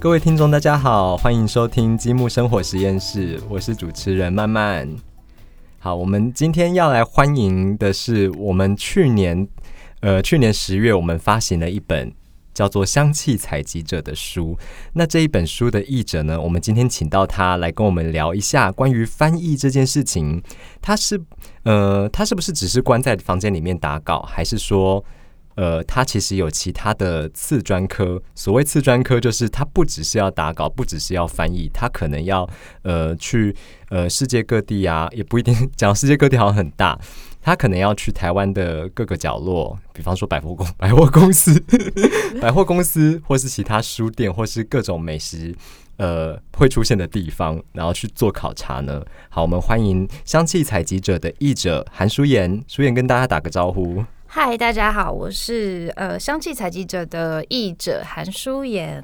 各位听众，大家好，欢迎收听积木生活实验室，我是主持人曼曼。好，我们今天要来欢迎的是我们去年，呃，去年十月我们发行了一本叫做《香气采集者》的书。那这一本书的译者呢，我们今天请到他来跟我们聊一下关于翻译这件事情。他是，呃，他是不是只是关在房间里面打稿，还是说？呃，他其实有其他的次专科。所谓次专科，就是他不只是要打稿，不只是要翻译，他可能要呃去呃世界各地啊，也不一定讲世界各地好像很大，他可能要去台湾的各个角落，比方说百货公 百货公司、百货公司，或是其他书店，或是各种美食呃会出现的地方，然后去做考察呢。好，我们欢迎香气采集者的译者韩淑妍，淑妍跟大家打个招呼。嗨，大家好，我是呃香气采集者的译者韩舒妍。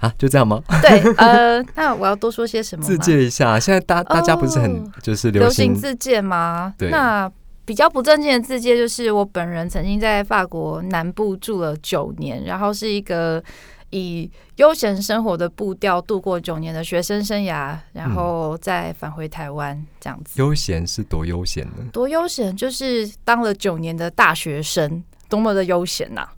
啊，就这样吗？对，呃，那我要多说些什么？自介一下。现在大大家不是很就是流行自介吗？对。那比较不正经的自介就是我本人曾经在法国南部住了九年，然后是一个。以悠闲生活的步调度过九年的学生生涯，然后再返回台湾，这样子。悠闲是多悠闲呢？多悠闲，就是当了九年的大学生，多么的悠闲呐！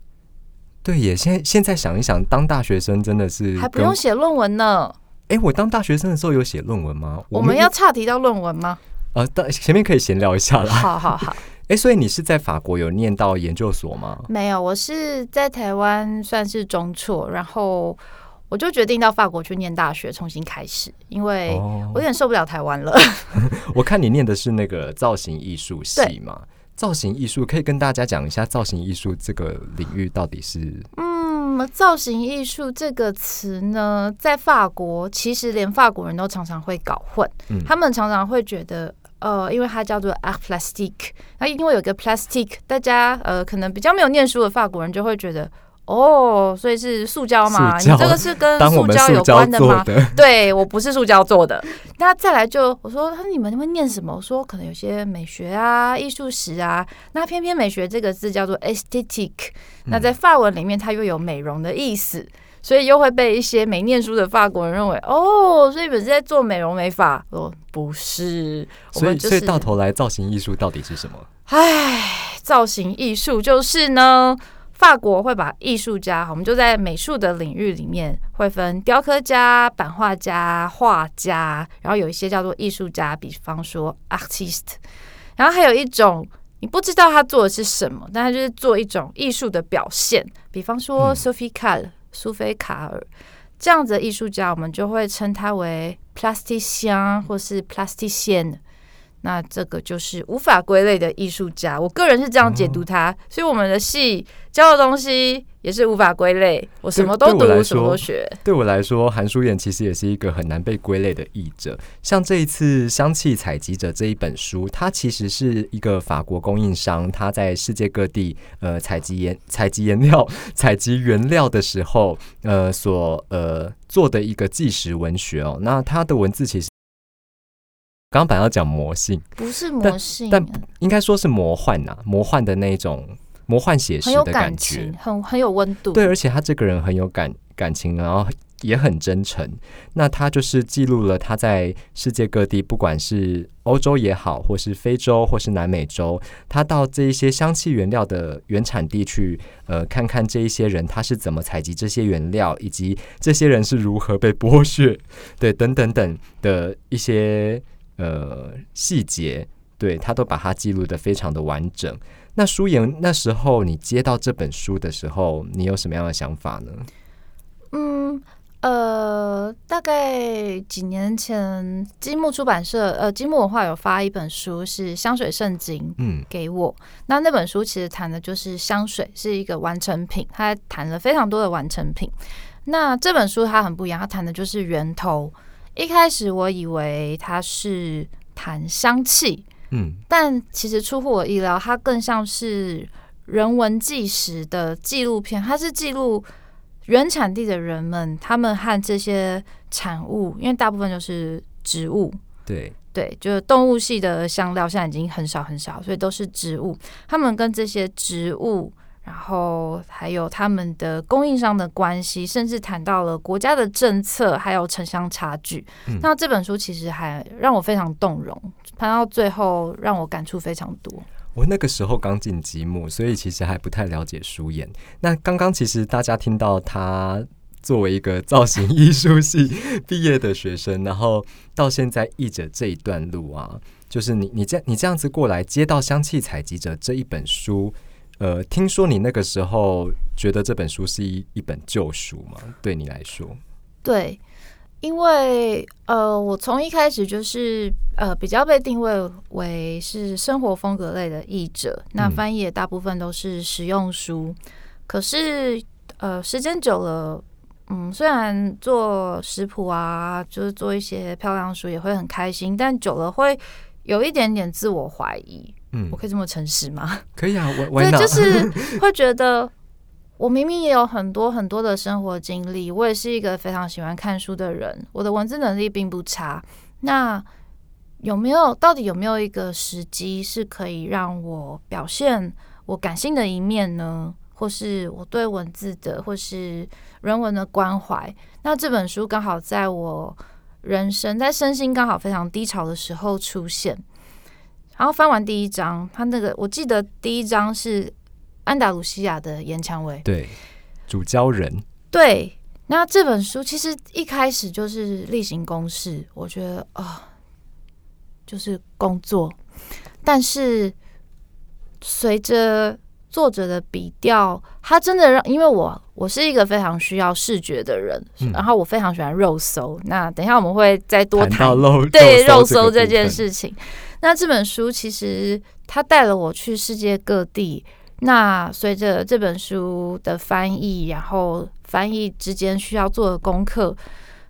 对耶，现在现在想一想，当大学生真的是还不用写论文呢。哎，我当大学生的时候有写论文吗？我们要岔题到论文吗？呃，前面可以闲聊一下啦。好好好。哎，所以你是在法国有念到研究所吗？没有，我是在台湾算是中辍，然后我就决定到法国去念大学，重新开始，因为我有点受不了台湾了。我看你念的是那个造型艺术系嘛？造型艺术可以跟大家讲一下，造型艺术这个领域到底是……嗯，造型艺术这个词呢，在法国其实连法国人都常常会搞混，他们常常会觉得。呃，因为它叫做 art plastic，那因为有个 plastic，大家呃可能比较没有念书的法国人就会觉得，哦，所以是塑胶嘛？你这个是跟塑胶有关的吗？对我不是塑胶做的。那再来就我说，他你们会念什么？我说可能有些美学啊、艺术史啊。那偏偏美学这个字叫做 aesthetic，那在法文里面它又有美容的意思。所以又会被一些没念书的法国人认为哦，所以本是在做美容美发。哦，不是，所以所以到头来，造型艺术到底是什么？唉，造型艺术就是呢，法国会把艺术家，我们就在美术的领域里面会分雕刻家、版画家、画家，然后有一些叫做艺术家，比方说 artist，然后还有一种你不知道他做的是什么，但他就是做一种艺术的表现，比方说 Sophie Calle。苏菲卡尔这样子的艺术家，我们就会称他为 plastician 或是 plastician。那这个就是无法归类的艺术家，我个人是这样解读他。所以我们的戏教的东西也是无法归类，我什么都读，什么都学。对我来说，韩书燕其实也是一个很难被归类的译者。像这一次《香气采集者》这一本书，它其实是一个法国供应商，他在世界各地呃采集颜 采集颜料、采集原料的时候，呃所呃做的一个纪实文学哦。那它的文字其实。刚刚本来要讲魔性，不是魔性，但应该说是魔幻呐，魔幻的那种魔幻写实的感觉，很很有温度。对，而且他这个人很有感感情，然后也很真诚。那他就是记录了他在世界各地，不管是欧洲也好，或是非洲，或是南美洲，他到这一些香气原料的原产地去，呃，看看这一些人他是怎么采集这些原料，以及这些人是如何被剥削，对，等等等的一些。呃，细节对他都把它记录的非常的完整。那舒言那时候你接到这本书的时候，你有什么样的想法呢？嗯，呃，大概几年前，积木出版社呃，积木文化有发一本书是《香水圣经》，嗯，给我。那那本书其实谈的就是香水是一个完成品，它谈了非常多的完成品。那这本书它很不一样，它谈的就是源头。一开始我以为它是谈香气，嗯，但其实出乎我意料，它更像是人文纪实的纪录片。它是记录原产地的人们，他们和这些产物，因为大部分就是植物，对对，就是动物系的香料现在已经很少很少，所以都是植物。他们跟这些植物，然后还有他们的供应商的关系，甚至谈到了国家的政策，还有城乡差距。那这本书其实还让我非常动容，谈到最后让我感触非常多。我那个时候刚进积木，所以其实还不太了解书眼。那刚刚其实大家听到他作为一个造型艺术系毕业的学生，然后到现在译者这一段路啊，就是你你这你这样子过来接到《香气采集者》这一本书，呃，听说你那个时候觉得这本书是一一本旧书吗？对你来说，对。因为呃，我从一开始就是呃比较被定位为是生活风格类的译者，那翻译也大部分都是实用书。可是呃，时间久了，嗯，虽然做食谱啊，就是做一些漂亮书也会很开心，但久了会有一点点自我怀疑。嗯，我可以这么诚实吗？可以啊，我对，就是会觉得。我明明也有很多很多的生活经历，我也是一个非常喜欢看书的人，我的文字能力并不差。那有没有到底有没有一个时机是可以让我表现我感性的一面呢？或是我对文字的或是人文的关怀？那这本书刚好在我人生在身心刚好非常低潮的时候出现，然后翻完第一章，他那个我记得第一章是。安达鲁西亚的岩蔷薇，对，主教人，对。那这本书其实一开始就是例行公事，我觉得啊，就是工作。但是随着作者的笔调，他真的让，因为我我是一个非常需要视觉的人，然后我非常喜欢肉搜。那等一下我们会再多谈 对肉搜这件事情。那这本书其实他带了我去世界各地。那随着这本书的翻译，然后翻译之间需要做的功课，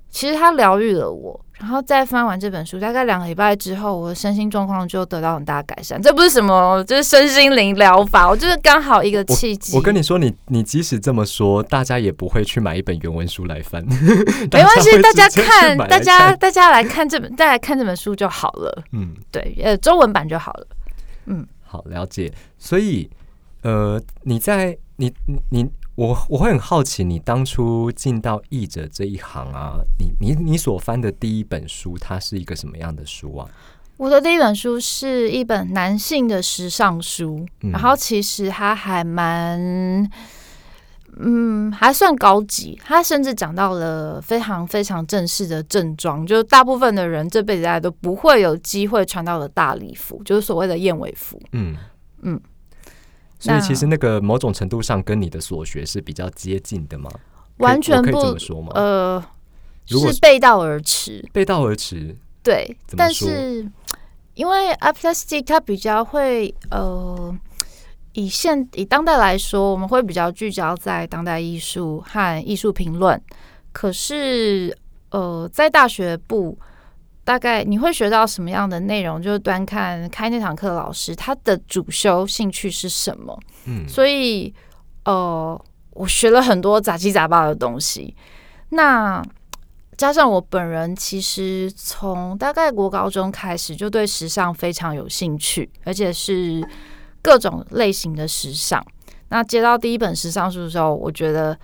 其实它疗愈了我。然后再翻完这本书，大概两个礼拜之后，我的身心状况就得到很大改善。这不是什么，就是身心灵疗法，我就是刚好一个契机。我跟你说，你你即使这么说，大家也不会去买一本原文书来翻。没关系，大家看，大家大家来看这本，大家看这本书就好了。嗯，对，呃，中文版就好了。嗯，好，了解。所以。呃，你在你你我我会很好奇，你当初进到译者这一行啊，你你你所翻的第一本书，它是一个什么样的书啊？我的第一本书是一本男性的时尚书，然后其实它还蛮，嗯，还算高级。它甚至讲到了非常非常正式的正装，就是大部分的人这辈子大家都不会有机会穿到的大礼服，就是所谓的燕尾服。嗯嗯。所以其实那个某种程度上跟你的所学是比较接近的吗？完全不这么说吗？呃，是背道而驰，背道而驰。对，但是因为 a plastic 它比较会呃，以现以当代来说，我们会比较聚焦在当代艺术和艺术评论。可是呃，在大学部。大概你会学到什么样的内容？就是端看开那堂课的老师他的主修兴趣是什么。嗯，所以呃，我学了很多杂七杂八的东西。那加上我本人其实从大概国高中开始就对时尚非常有兴趣，而且是各种类型的时尚。那接到第一本时尚书的时候，我觉得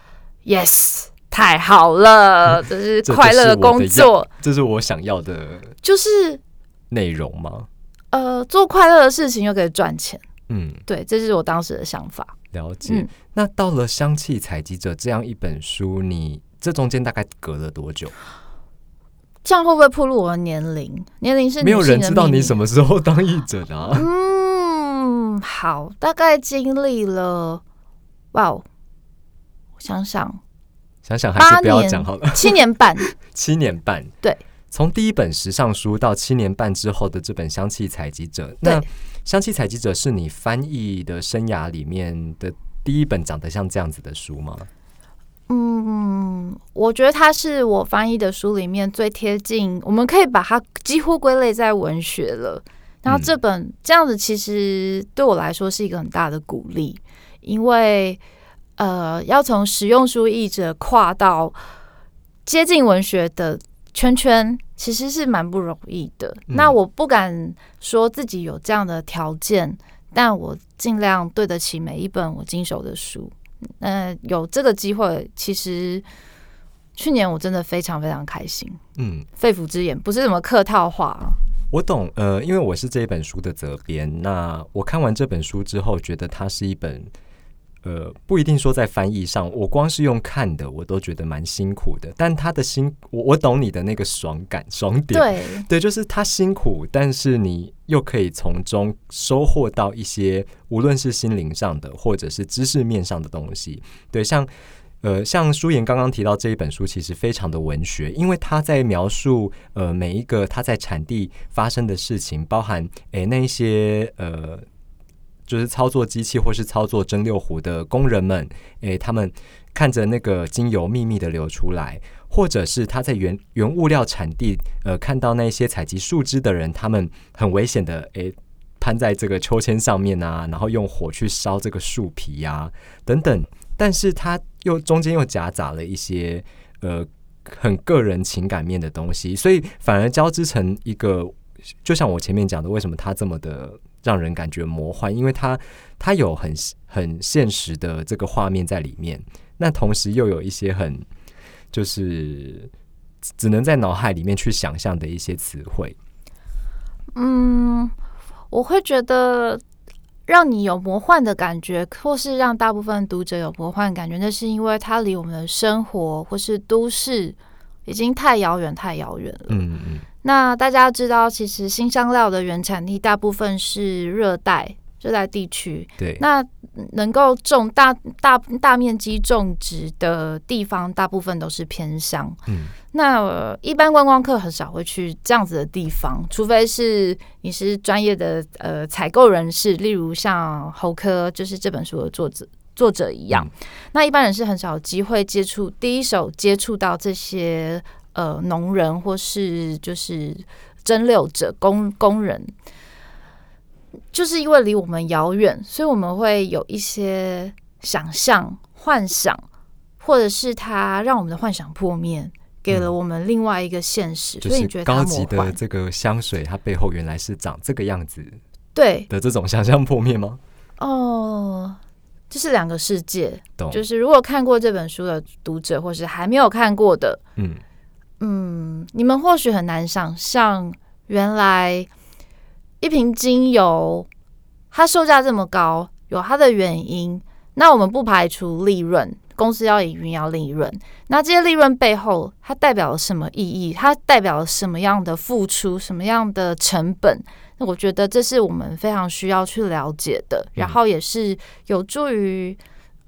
yes。太好了，这是快乐的工作，这是我想要的，就是内容吗？呃，做快乐的事情又可以赚钱，嗯，对，这是我当时的想法。了解。那到了《香气采集者》这样一本书，你这中间大概隔了多久？这样会不会暴露我的年龄？年龄是没有人知道你什么时候当译者的。嗯，好，大概经历了，哇，我想想。想想还是不要讲好了。七年半，七年半，对。从第一本时尚书到七年半之后的这本《香气采集者》，那《香气采集者》是你翻译的生涯里面的第一本长得像这样子的书吗？嗯，我觉得它是我翻译的书里面最贴近，我们可以把它几乎归类在文学了。然后这本这样子，其实对我来说是一个很大的鼓励，因为。呃，要从实用书译者跨到接近文学的圈圈，其实是蛮不容易的。那我不敢说自己有这样的条件，但我尽量对得起每一本我经手的书。嗯，有这个机会，其实去年我真的非常非常开心。嗯，肺腑之言不是什么客套话。我懂，呃，因为我是这一本书的责编，那我看完这本书之后，觉得它是一本。呃，不一定说在翻译上，我光是用看的，我都觉得蛮辛苦的。但他的辛，我我懂你的那个爽感、爽点，对对，就是他辛苦，但是你又可以从中收获到一些，无论是心灵上的，或者是知识面上的东西。对，像呃，像舒言刚刚提到这一本书，其实非常的文学，因为他在描述呃每一个他在产地发生的事情，包含诶那一些呃。就是操作机器或是操作蒸馏壶的工人们，诶，他们看着那个精油秘密的流出来，或者是他在原原物料产地，呃，看到那些采集树枝的人，他们很危险的，诶，攀在这个秋千上面啊，然后用火去烧这个树皮呀，等等。但是他又中间又夹杂了一些呃很个人情感面的东西，所以反而交织成一个，就像我前面讲的，为什么他这么的。让人感觉魔幻，因为它它有很很现实的这个画面在里面，那同时又有一些很就是只能在脑海里面去想象的一些词汇。嗯，我会觉得让你有魔幻的感觉，或是让大部分读者有魔幻感觉，那是因为它离我们的生活或是都市已经太遥远、太遥远了。嗯嗯。那大家知道，其实新香料的原产地大部分是热带热带地区。对，那能够种大大大面积种植的地方，大部分都是偏乡。嗯，那一般观光客很少会去这样子的地方，除非是你是专业的呃采购人士，例如像侯科，就是这本书的作者作者一样。那一般人是很少机会接触，第一手接触到这些。呃，农人或是就是蒸馏者工工人，就是因为离我们遥远，所以我们会有一些想象、幻想，或者是他让我们的幻想破灭，给了我们另外一个现实。所以你觉得高级的这个香水，它背后原来是长这个样子？对的，这种想象破灭吗？哦，这是两个世界。就是如果看过这本书的读者，或是还没有看过的，嗯。嗯，你们或许很难想象，原来一瓶精油它售价这么高，有它的原因。那我们不排除利润，公司要营运要利润。那这些利润背后，它代表了什么意义？它代表了什么样的付出？什么样的成本？那我觉得这是我们非常需要去了解的，然后也是有助于。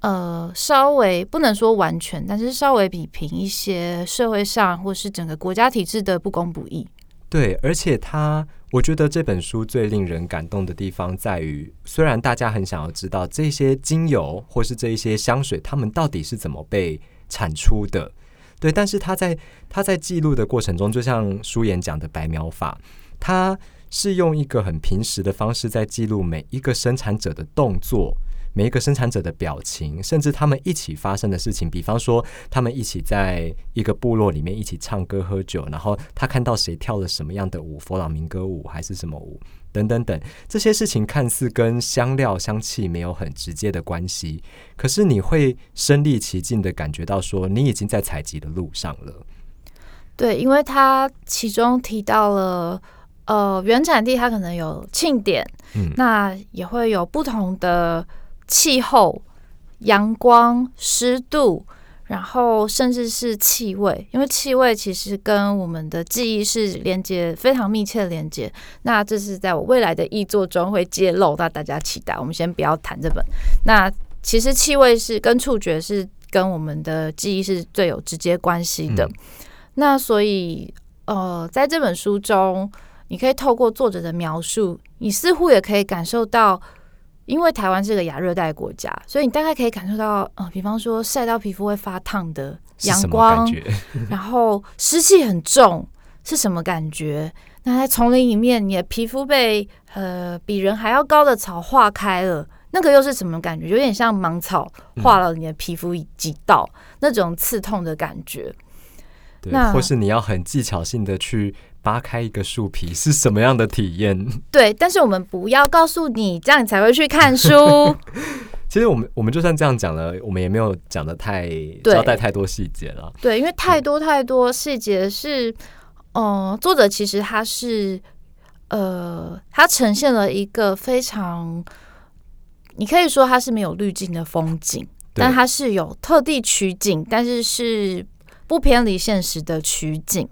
呃，稍微不能说完全，但是稍微比平一些社会上或是整个国家体制的不公不义。对，而且他，我觉得这本书最令人感动的地方在于，虽然大家很想要知道这些精油或是这一些香水，他们到底是怎么被产出的，对，但是他在他在记录的过程中，就像书言讲的白描法，他是用一个很平实的方式在记录每一个生产者的动作。每一个生产者的表情，甚至他们一起发生的事情，比方说他们一起在一个部落里面一起唱歌喝酒，然后他看到谁跳了什么样的舞，佛朗明歌舞还是什么舞，等等等，这些事情看似跟香料香气没有很直接的关系，可是你会身临其境的感觉到说，你已经在采集的路上了。对，因为他其中提到了，呃，原产地它可能有庆典，嗯，那也会有不同的。气候、阳光、湿度，然后甚至是气味，因为气味其实跟我们的记忆是连接非常密切的连接。那这是在我未来的译作中会揭露，那大家期待。我们先不要谈这本。那其实气味是跟触觉是跟我们的记忆是最有直接关系的。那所以呃，在这本书中，你可以透过作者的描述，你似乎也可以感受到。因为台湾是个亚热带国家，所以你大概可以感受到，呃，比方说晒到皮肤会发烫的阳光，然后湿气很重是什么感觉？那在丛林里面，你的皮肤被呃比人还要高的草化开了，那个又是什么感觉？有点像芒草化了你的皮肤几道，那种刺痛的感觉。对，或是你要很技巧性的去扒开一个树皮是什么样的体验？对，但是我们不要告诉你，这样你才会去看书。其实我们我们就算这样讲了，我们也没有讲的太交代太多细节了。对，因为太多太多细节是，呃，作者其实他是，呃，他呈现了一个非常，你可以说他是没有滤镜的风景，但他是有特地取景，但是是不偏离现实的取景。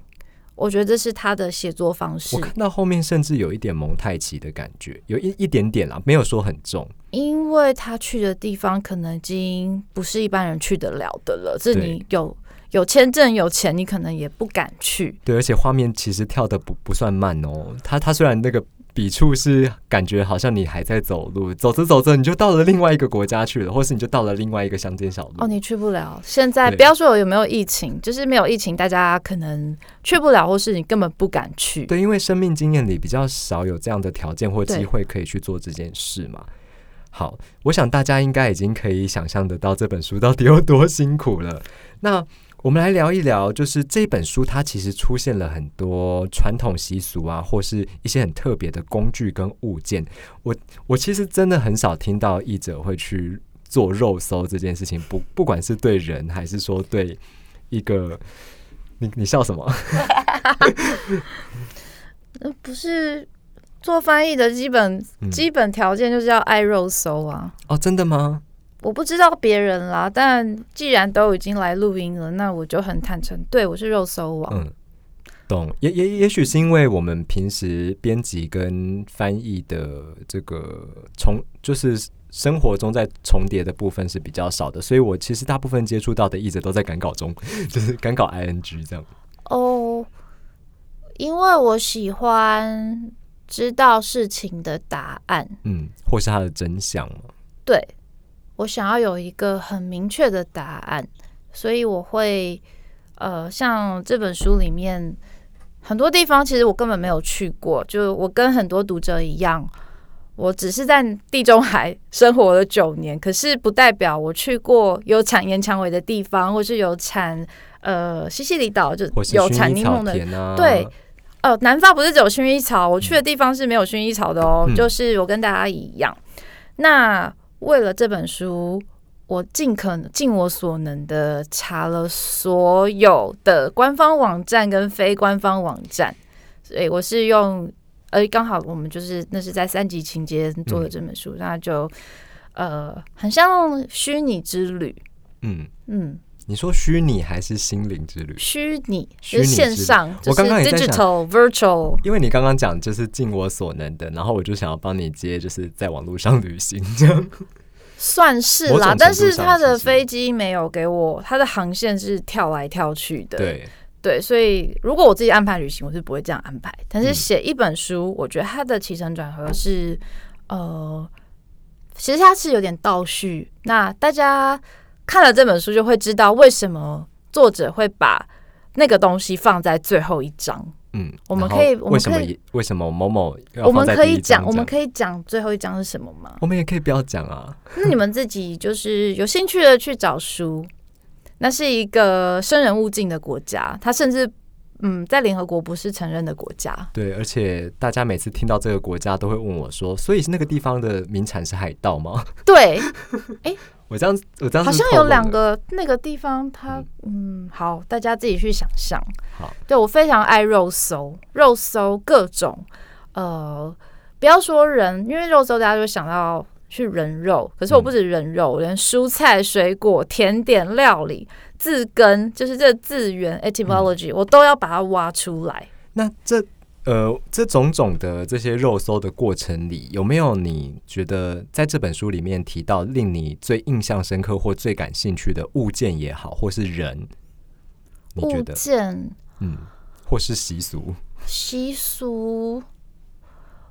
我觉得这是他的写作方式。我看到后面甚至有一点蒙太奇的感觉，有一一点点啦，没有说很重。因为他去的地方可能已经不是一般人去得了的了，这你有有签证有钱，你可能也不敢去。对，而且画面其实跳的不不算慢哦。他他虽然那个。笔触是感觉好像你还在走路，走着走着你就到了另外一个国家去了，或是你就到了另外一个乡间小路。哦，你去不了。现在不要说有没有疫情，就是没有疫情，大家可能去不了，或是你根本不敢去。对，因为生命经验里比较少有这样的条件或机会可以去做这件事嘛。好，我想大家应该已经可以想象得到这本书到底有多辛苦了。那。我们来聊一聊，就是这本书它其实出现了很多传统习俗啊，或是一些很特别的工具跟物件。我我其实真的很少听到译者会去做肉搜这件事情，不不管是对人还是说对一个，你你笑什么？那不是做翻译的基本基本条件就是要爱肉搜啊？哦，真的吗？我不知道别人啦，但既然都已经来录音了，那我就很坦诚，对我是肉搜王。嗯，懂。也也也许是因为我们平时编辑跟翻译的这个重，就是生活中在重叠的部分是比较少的，所以我其实大部分接触到的译者都在赶稿中，就是赶稿 ing 这样。哦，因为我喜欢知道事情的答案，嗯，或是它的真相嘛。对。我想要有一个很明确的答案，所以我会，呃，像这本书里面很多地方，其实我根本没有去过。就我跟很多读者一样，我只是在地中海生活了九年，可是不代表我去过有产岩蔷薇的地方，或是有产呃西西里岛就有产柠檬的。对，呃，南方不是只有薰衣草，我去的地方是没有薰衣草的哦。就是我跟大家一样，那。为了这本书，我尽可能尽我所能的查了所有的官方网站跟非官方网站，所以我是用，呃，刚好我们就是那是在三级情节做的这本书，那就呃，很像虚拟之旅。嗯。嗯，你说虚拟还是心灵之旅？虚拟，是线上。我刚刚也在想，virtual，因为你刚刚讲就是尽我所能的，然后我就想要帮你接，就是在网络上旅行这样。算是啦，但是他的飞机没有给我，他的航线是跳来跳去的。对对，所以如果我自己安排旅行，我是不会这样安排。但是写一本书，我觉得它的起承转合是，呃，其实它是有点倒叙。那大家看了这本书，就会知道为什么作者会把那个东西放在最后一章。嗯，我们可以，为什么为什么某某我们可以讲，我们可以讲最后一章是什么吗？我们也可以不要讲啊。那你们自己就是有兴趣的去找书。那是一个生人勿近的国家，它甚至嗯，在联合国不是承认的国家。对，而且大家每次听到这个国家，都会问我说：“所以是那个地方的名产是海盗吗？”对，哎。我这样，我这样好像有两个那个地方，它嗯，好，大家自己去想象。好，对我非常爱肉搜，肉搜各种，呃，不要说人，因为肉搜大家就想到去人肉，可是我不止人肉，连蔬菜、水果、甜点、料理、字根，就是这字源 etymology，我都要把它挖出来。那这。呃，这种种的这些肉搜的过程里，有没有你觉得在这本书里面提到令你最印象深刻或最感兴趣的物件也好，或是人？你觉得？嗯，或是习俗？习俗。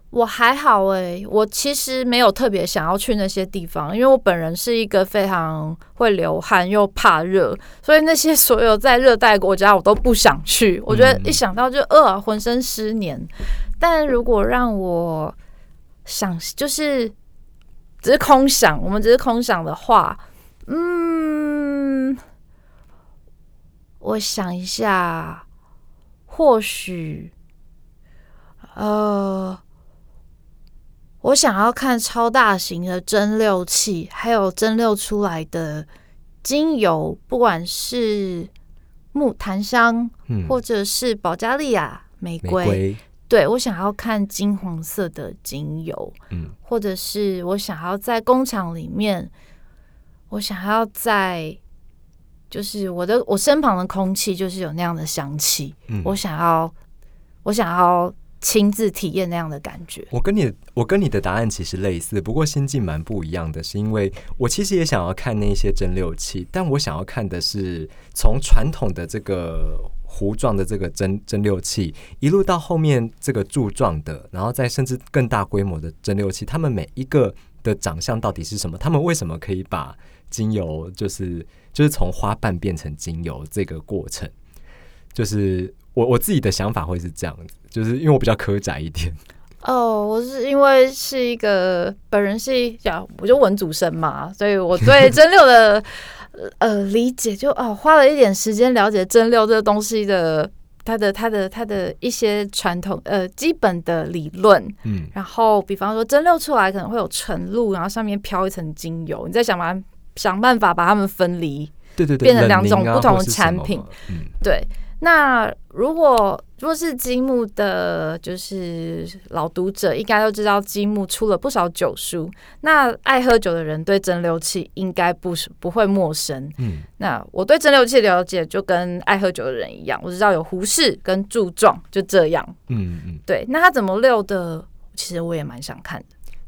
我还好哎，我其实没有特别想要去那些地方，因为我本人是一个非常会流汗又怕热，所以那些所有在热带国家我都不想去。我觉得一想到就饿，浑身湿黏。但如果让我想，就是只是空想，我们只是空想的话，嗯，我想一下，或许。呃，我想要看超大型的蒸馏器，还有蒸馏出来的精油，不管是木檀香，嗯，或者是保加利亚玫。瑰，对我想要看金黄色的精油，嗯或者是我想要在工厂里面，我想要在就是我的我身旁的空气就是有那样的香气，嗯，我想要我想要亲自体验那样的感觉。我跟你我跟你的答案其实类似，不过心境蛮不一样的，是因为我其实也想要看那些蒸馏器，但我想要看的是从传统的这个糊状的这个蒸蒸馏器，一路到后面这个柱状的，然后再甚至更大规模的蒸馏器，它们每一个的长相到底是什么？他们为什么可以把精油就是就是从花瓣变成精油这个过程？就是我我自己的想法会是这样子，就是因为我比较苛窄一点。哦，我是因为是一个本人是一讲我就文主生嘛，所以我对 蒸馏的呃理解就哦花了一点时间了解蒸馏这个东西的它的它的它的一些传统呃基本的理论，嗯，然后比方说蒸馏出来可能会有纯露，然后上面飘一层精油，你再想办想办法把它们分离。对对对，变成两种不同的产品嘛嗯，对，那如果如果是积木的，就是老读者应该都知道，积木出了不少酒书。那爱喝酒的人对蒸馏器应该不是不会陌生。嗯，那我对蒸馏器了解就跟爱喝酒的人一样，我知道有胡适跟柱状，就这样。嗯嗯，对，那他怎么溜的，其实我也蛮想看的。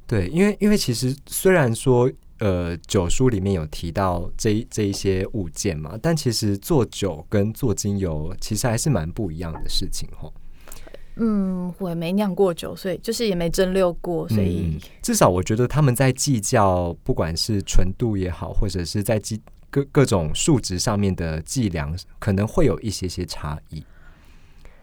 对，因为因为其实虽然说呃酒书里面有提到这一这一些物件嘛，但其实做酒跟做精油其实还是蛮不一样的事情哈。嗯，我也没酿过酒，所以就是也没蒸馏过，所以、嗯、至少我觉得他们在计较不管是纯度也好，或者是在计各各种数值上面的计量，可能会有一些些差异。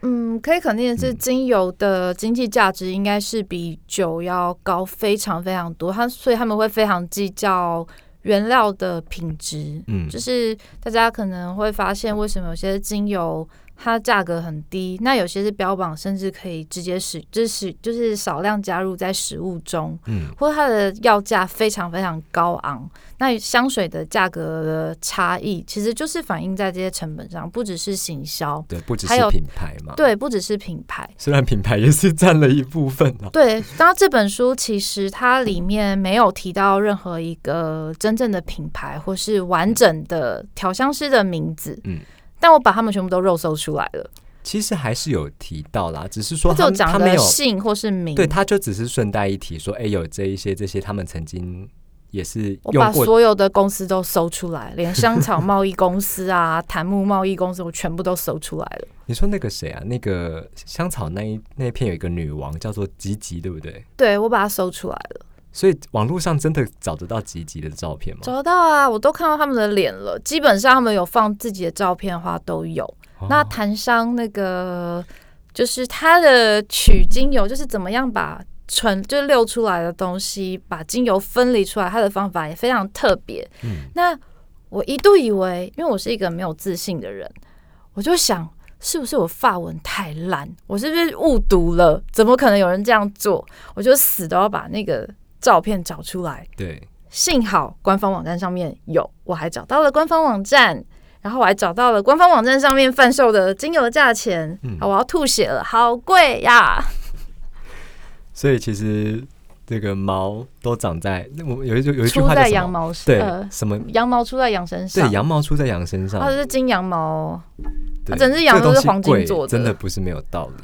嗯，可以肯定的是，嗯精油的经济价值应该是比酒要高非常非常多。它所以他们会非常计较原料的品质。嗯，就是大家可能会发现，为什么有些精油它价格很低，那有些是标榜甚至可以直接使，就是就是少量加入在食物中，嗯或者它的药价非常非常高昂。那香水的价格的差异，其实就是反映在这些成本上，不只是行销，对，不只是品牌嘛，，对，不只是品牌。虽然品牌也是占了一部分哦。对，当然这本书其实它里面没有提到任何一个真正的品牌或是完整的调香师的名字，嗯，但我把他们全部都肉搜出来了，其实还是有提到啦，只是说他他没有，姓或是名。对，他就只是顺带一提说，哎、有这一些这些他们曾经也是我把所有的公司都搜出来，连香草贸易公司啊、檀木贸易公司，我全部都搜出来了。你说那个谁啊？那个香草那一那一片有一个女王叫做吉吉，对不对？对，我把它搜出来了，所以网络上真的找得到吉吉的照片吗？找得到啊，我都看到他们的脸了。基本上他们有放自己的照片的话都有。那谭商那个就是他的取精油，就是怎么样把纯就是溜出来的东西，把精油分离出来，他的方法也非常特别。嗯那我一度以为，因为我是一个没有自信的人，我就想。是不是我发文太烂？我是不是误读了？怎么可能有人这样做？我就死都要把那个照片找出来。对，幸好官方网站上面有，我还找到了官方网站，然后我还找到了官方网站上面贩售的精油的价钱。嗯好，我要吐血了，好贵呀！所以其实这个毛都长在那我有一句有一句出在？羊毛身，对，呃，什么？羊毛出在羊身上，对，羊毛出在羊身上它，是金羊毛它。整只羊都是黄金做的真的不是没有道理。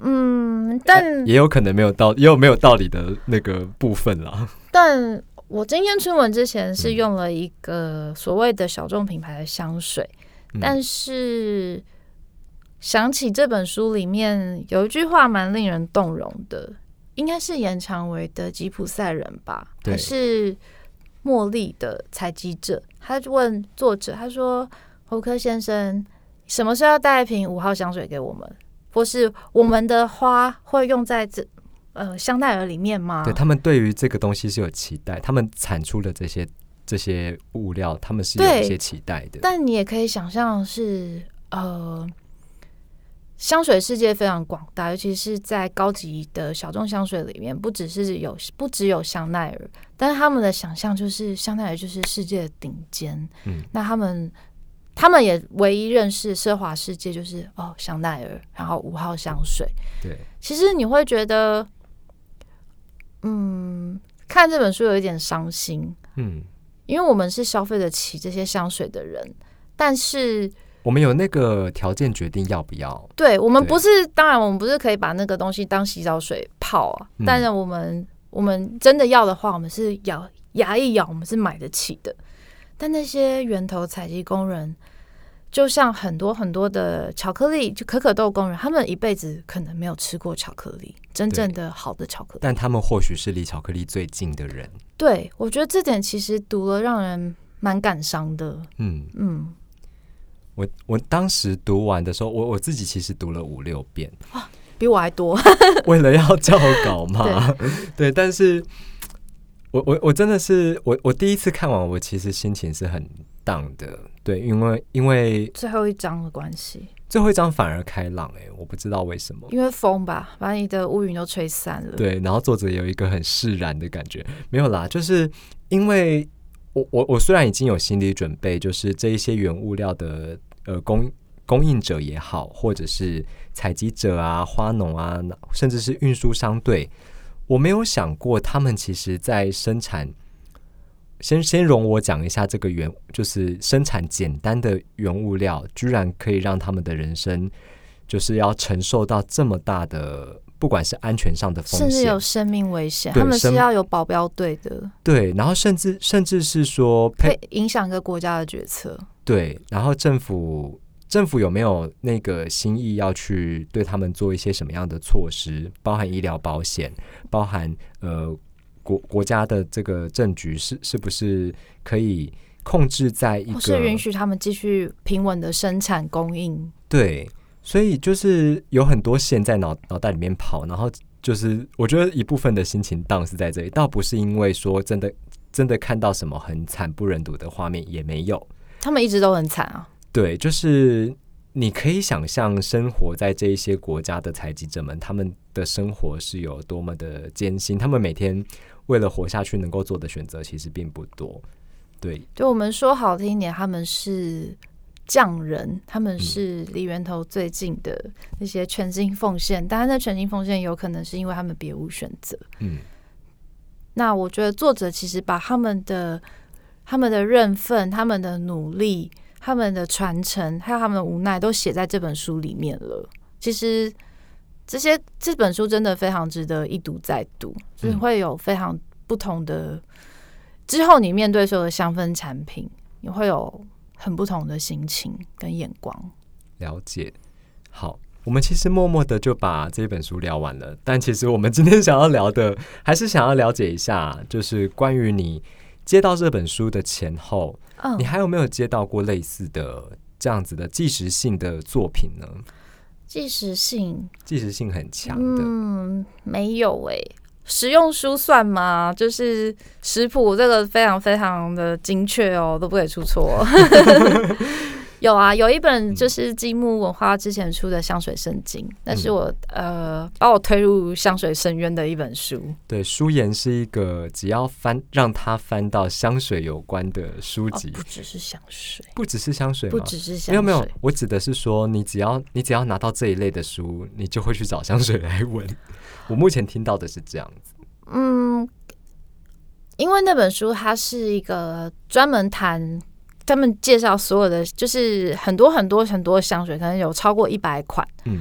嗯，但也有可能没有道，也有没有道理的那个部分啦。但我今天出门之前是嗯用了一个所谓的小众品牌的香水，嗯但是想起这本书里面有一句话蛮令人动容的，应该是严长维的吉普赛人吧，对还是茉莉的采集者？他就问作者，他说：“侯科先生，什么时候要带一瓶五号香水给我们？或是我们的花会用在这呃香奈儿里面吗？”对他们对于这个东西是有期待，他们产出的这些这些物料，他们是有一些期待的。但你也可以想象是呃，香水世界非常广大，尤其是在高级的小众香水里面，不只是有不只有香奈儿，但是他们的想象就是香奈儿就是世界的顶尖。嗯，那他们他们也唯一认识奢华世界就是哦香奈儿，然后五号香水。对，其实你会觉得，嗯，看这本书有一点伤心。嗯，因为我们是消费得起这些香水的人，但是。我们有那个条件决定要不要？对，我们不是，当然我们不是可以把那个东西当洗澡水泡啊。但是我们，我们真的要的话，我们是咬牙一咬，我们是买得起的。但那些源头采集工人，就像很多很多的巧克力，就可可豆工人，他们一辈子可能没有吃过巧克力，真正的好的巧克力。但他们或许是离巧克力最近的人。对，我觉得这点其实读了让人蛮感伤的。嗯嗯。我我当时读完的时候，我我自己其实读了五六遍，比我还多。为了要校稿嘛，对。但是，我我我真的是我我第一次看完，我其实心情是很荡的，对，因为因为最后一章的关系，最后一章反而开朗，哎，我不知道为什么，因为风吧，把你的乌云都吹散了。对，然后作者有一个很释然的感觉，没有啦，就是因为。我我我虽然已经有心理准备，就是这一些原物料的呃供供应者也好，或者是采集者啊、花农啊，甚至是运输商队，我没有想过他们其实在生产。先先容我讲一下这个原，就是生产简单的原物料，居然可以让他们的人生就是要承受到这么大的。不管是安全上的风险，甚至有生命危险，他们是要有保镖队的。对，然后甚至甚至是说，会影响一个国家的决策。对，然后政府政府有没有那个心意要去对他们做一些什么样的措施？包含医疗保险，包含呃国国家的这个政局是是不是可以控制在一个，是允许他们继续平稳的生产供应？对。所以就是有很多线在脑脑袋里面跑，然后就是我觉得一部分的心情荡是在这里，倒不是因为说真的真的看到什么很惨不忍睹的画面也没有，他们一直都很惨啊。对，就是你可以想象生活在这一些国家的采集者们，他们的生活是有多么的艰辛，他们每天为了活下去能够做的选择其实并不多。对，就我们说好听一点，他们是。匠人，他们是离源头最近的那些全心奉献，当然，那全心奉献有可能是因为他们别无选择。嗯，那我觉得作者其实把他们的、他们的认份、他们的努力、他们的传承，还有他们的无奈，都写在这本书里面了。其实这些这本书真的非常值得一读再读，就是会有非常不同的。之后你面对所有的香氛产品，你会有。很不同的心情跟眼光，了解。好，我们其实默默的就把这本书聊完了。但其实我们今天想要聊的，还是想要了解一下，就是关于你接到这本书的前后，你还有没有接到过类似的这样子的即时性的作品呢？即时性，即时性很强的，嗯，没有哎。实用书算吗？就是食谱这个非常非常的精确哦，都不会出错。有啊，有一本就是积木文化之前出的香水圣经，那是我呃把我推入香水深渊的一本书。对，舒颜是一个只要翻让他翻到香水有关的书籍，不只是香水，不只是香水，不只是香水，没有没有，我指的是说，你只要你只要拿到这一类的书，你就会去找香水来闻。我目前听到的是这样子，嗯，因为那本书它是一个专门谈，他们介绍所有的，就是很多很多很多香水，可能有超过一百款，嗯，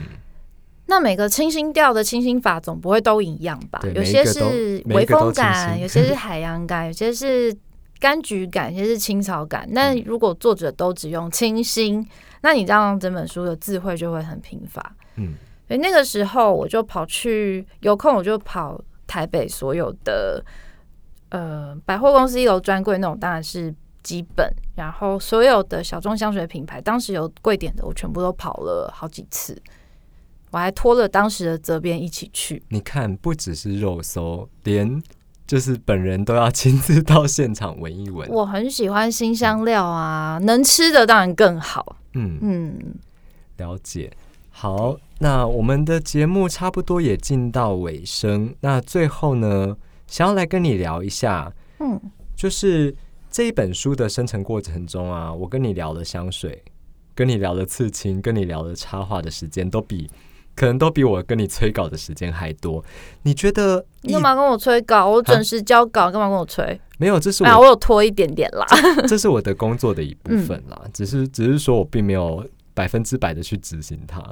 那每个清新调的清新法总不会都一样吧？有些是微风感，有些是海洋感，有些是柑橘感，有些是青草感。那如果作者都只用清新，那你这样整本书的智慧就会很贫乏，嗯。所以那个时候，我就跑去有空，我就跑台北所有的呃百货公司一楼专柜那种，当然是基本。然后所有的小众香水品牌，当时有贵点的，我全部都跑了好几次。我还拖了当时的责编一起去。你看，不只是肉搜，连就是本人都要亲自到现场闻一闻。我很喜欢新香料啊，能吃的当然更好。嗯嗯，了解。好，那我们的节目差不多也进到尾声。那最后呢，想要来跟你聊一下，嗯，就是这一本书的生成过程中啊，我跟你聊的香水，跟你聊的刺青，跟你聊的插画的时间，都比可能都比我跟你催稿的时间还多。你觉得？你干嘛跟我催稿？我准时交稿，干嘛跟我催？没有，这是我有拖一点点啦。这是我的工作的一部分啦，只是只是说我并没有。百分之百的去执行它，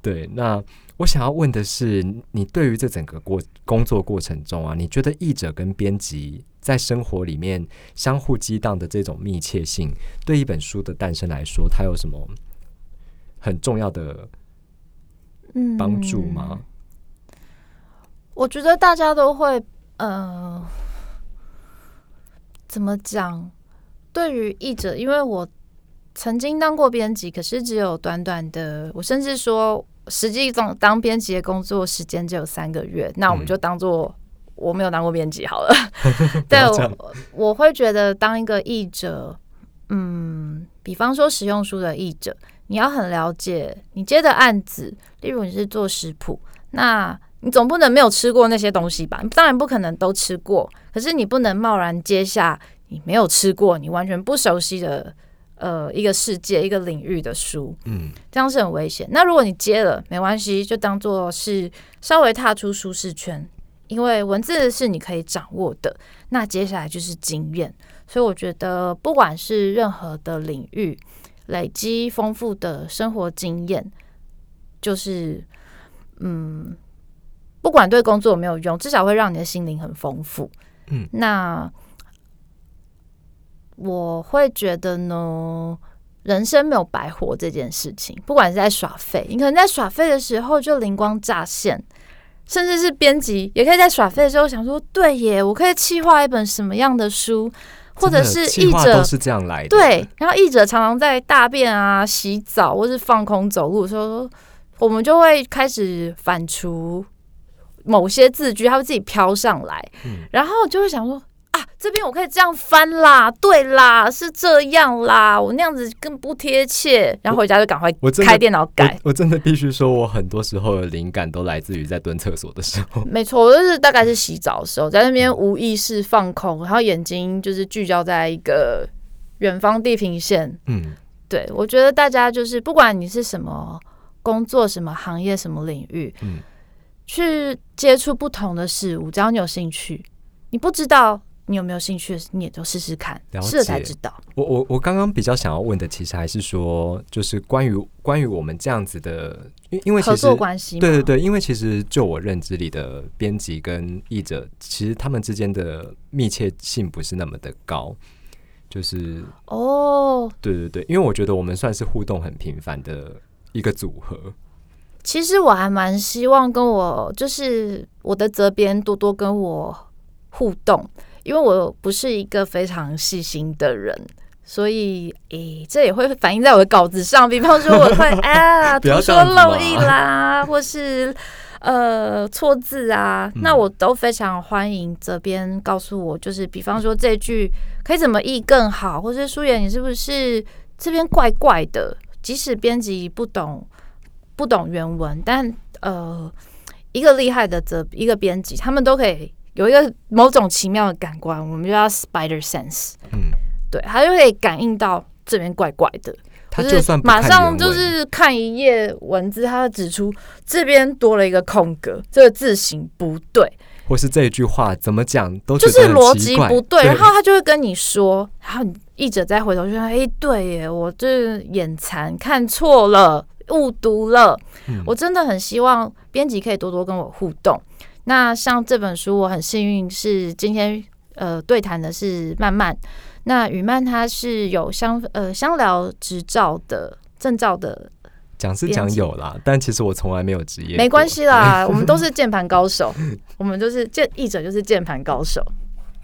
对。那我想要问的是，你对于这整个过工作过程中啊，你觉得译者跟编辑在生活里面相互激荡的这种密切性，对一本书的诞生来说，它有什么很重要的帮助吗？我觉得大家都会，呃，怎么讲？对于译者，因为我。曾经当过编辑，可是只有短短的，我甚至说实际当当编辑的工作时间只有三个月。那我们就当做我没有当过编辑好了。对，我我会觉得当一个译者，嗯，比方说实用书的译者，你要很了解你接的案子，例如你是做食谱，那你总不能没有吃过那些东西吧？当然不可能都吃过，可是你不能贸然接下你没有吃过、你完全不熟悉的。呃，一个世界、一个领域的书，嗯，这样是很危险。那如果你接了，没关系，就当做是稍微踏出舒适圈，因为文字是你可以掌握的。那接下来就是经验，所以我觉得，不管是任何的领域，累积丰富的生活经验，就是嗯，不管对工作有没有用，至少会让你的心灵很丰富。嗯，那。我会觉得呢，人生没有白活这件事情，不管是在耍废，你可能在耍废的时候就灵光乍现，甚至是编辑也可以在耍废的时候想说，对耶，我可以企划一本什么样的书，或者是译者都是这样来的，对。然后译者常常在大便啊、洗澡或是放空走路的时候，我们就会开始反刍某些字句，它会自己飘上来，然后就会想说。啊，这边我可以这样翻啦，对啦，是这样啦，我那样子更不贴切，然后回家就赶快开电脑改。我真的必须说，我很多时候的灵感都来自于在蹲厕所的时候。没错，我就是大概是洗澡的时候，在那边无意识放空，然后眼睛就是聚焦在一个远方地平线。嗯，对，我觉得大家就是不管你是什么工作、什么行业、什么领域，嗯，去接触不同的事物，只要你有兴趣，你不知道。你有没有兴趣？你也都试试看，试了才知道。我我我刚刚比较想要问的，其实还是说，就是关于关于我们这样子的，因因为合作关系，对对对，因为其实就我认知里的编辑跟译者，其实他们之间的密切性不是那么的高，就是哦，对对对，因为我觉得我们算是互动很频繁的一个组合。其实我还蛮希望跟我就是我的责编多多跟我互动。因为我不是一个非常细心的人，所以诶，这也会反映在我的稿子上。比方说，我会啊，图说 漏译啦，或是呃错字啊，那我都非常欢迎这边告诉我，就是比方说这句可以怎么译更好，或是舒言你是不是这边怪怪的？即使编辑不懂不懂原文，但呃，一个厉害的这一个编辑，他们都可以。有一个某种奇妙的感官，我们叫 spider sense。嗯，对，他就可以感应到这边怪怪的，他就算马上就是看一页文字，他指出这边多了一个空格，这个字形不对，或是这一句话怎么讲都就是逻辑不对，然后他就会跟你说，然后译者再回头就说：“哎，对耶，我这眼残看错了，误读了。”我真的很希望编辑可以多多跟我互动。那像这本书，我很幸运是今天呃对谈的是曼曼。那雨曼她是有香呃香疗执照的证照的，讲是讲有啦，但其实我从来没有职业。没关系啦，我们都是键盘高手，我们就是键译者就是键盘高手。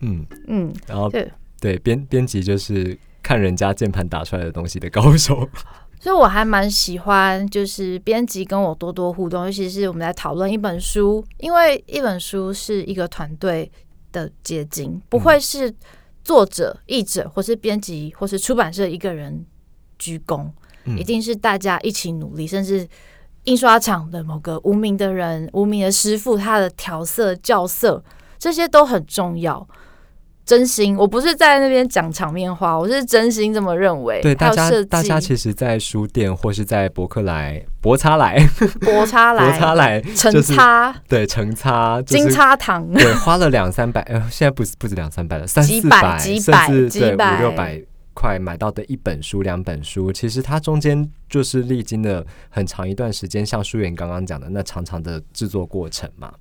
嗯嗯，然后对对编编辑就是看人家键盘打出来的东西的高手。所以我还蛮喜欢，就是编辑跟我多多互动，尤其是我们在讨论一本书，因为一本书是一个团队的结晶，不会是作者、译者或是编辑或是出版社一个人鞠躬，一定是大家一起努力，甚至印刷厂的某个无名的人、无名的师傅，他的调色、校色这些都很重要。真心，我不是在那边讲场面话，我是真心这么认为。对大家，大家其实，在书店或是在博客来、博差来、博差来、博差来、成差，对成差、金叉堂，对，花了两三百，呃，现在不是不止两三百了，三四百、甚至对五六百块买到的一本书、两本书，其实它中间就是历经了很长一段时间，像书媛刚刚讲的那长长的制作过程嘛。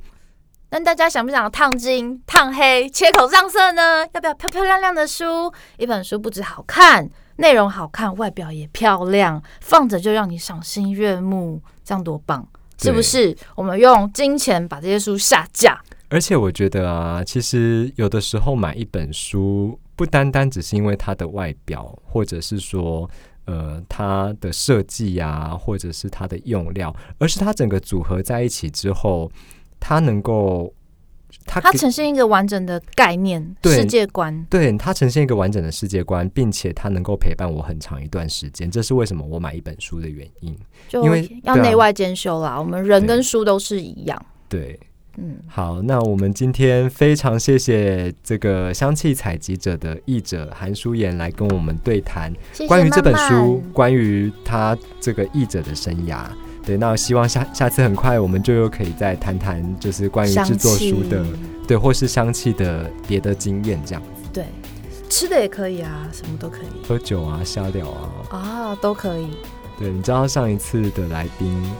那大家想不想烫金、烫黑、切口上色呢？要不要漂漂亮亮的书？一本书不止好看，内容好看，外表也漂亮，放着就让你赏心悦目，这样多棒！是不是？我们用金钱把这些书下架。而且我觉得啊，其实有的时候买一本书，不单单只是因为它的外表，或者是说呃它的设计呀，或者是它的用料，而是它整个组合在一起之后。它能够，它它呈现一个完整的概念世界观，对它呈现一个完整的世界观，并且它能够陪伴我很长一段时间，这是为什么我买一本书的原因。就因为要内外兼修啦，我们人跟书都是一样。对，嗯，好，那我们今天非常谢谢这个香气采集者的译者韩淑妍来跟我们对谈关于这本书，关于他这个译者的生涯。对，那希望下下次很快我们就又可以再谈谈，就是关于制作书的，对，或是香气的别的经验这样子。对，吃的也可以啊，什么都可以。喝酒啊，瞎聊啊，啊，都可以。对，你知道上一次的来宾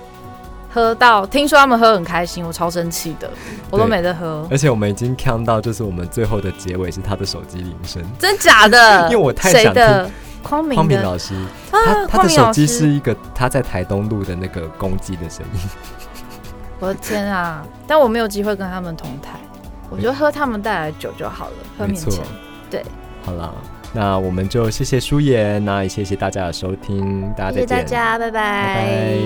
喝到，听说他们喝很开心，我超生气的，我都没得喝。而且我们已经看到，就是我们最后的结尾是他的手机铃声，真假的？因为我太想听。匡明老师，他他的手机是一个他在台东录的那个公鸡的声音。我的天啊！但我没有机会跟他们同台，我就喝他们带来的酒就好了。喝面前，对，好了，那我们就谢谢舒言，那也谢谢大家的收听，大家再见，大家拜拜。